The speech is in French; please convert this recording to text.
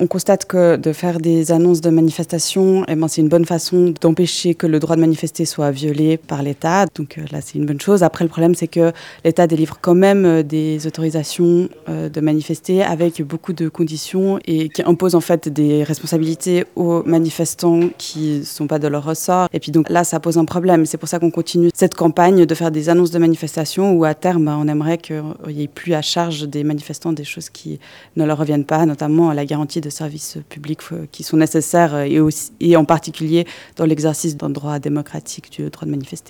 On constate que de faire des annonces de manifestation, eh ben, c'est une bonne façon d'empêcher que le droit de manifester soit violé par l'État. Donc euh, là, c'est une bonne chose. Après, le problème, c'est que l'État délivre quand même euh, des autorisations euh, de manifester avec beaucoup de conditions et qui impose en fait des responsabilités aux manifestants qui ne sont pas de leur ressort. Et puis donc là, ça pose un problème. C'est pour ça qu'on continue cette campagne de faire des annonces de manifestation où à terme, on aimerait qu'il n'y ait plus à charge des manifestants des choses qui ne leur reviennent pas, notamment la garantie de de services publics euh, qui sont nécessaires euh, et, aussi, et en particulier dans l'exercice d'un droit démocratique du droit de manifester.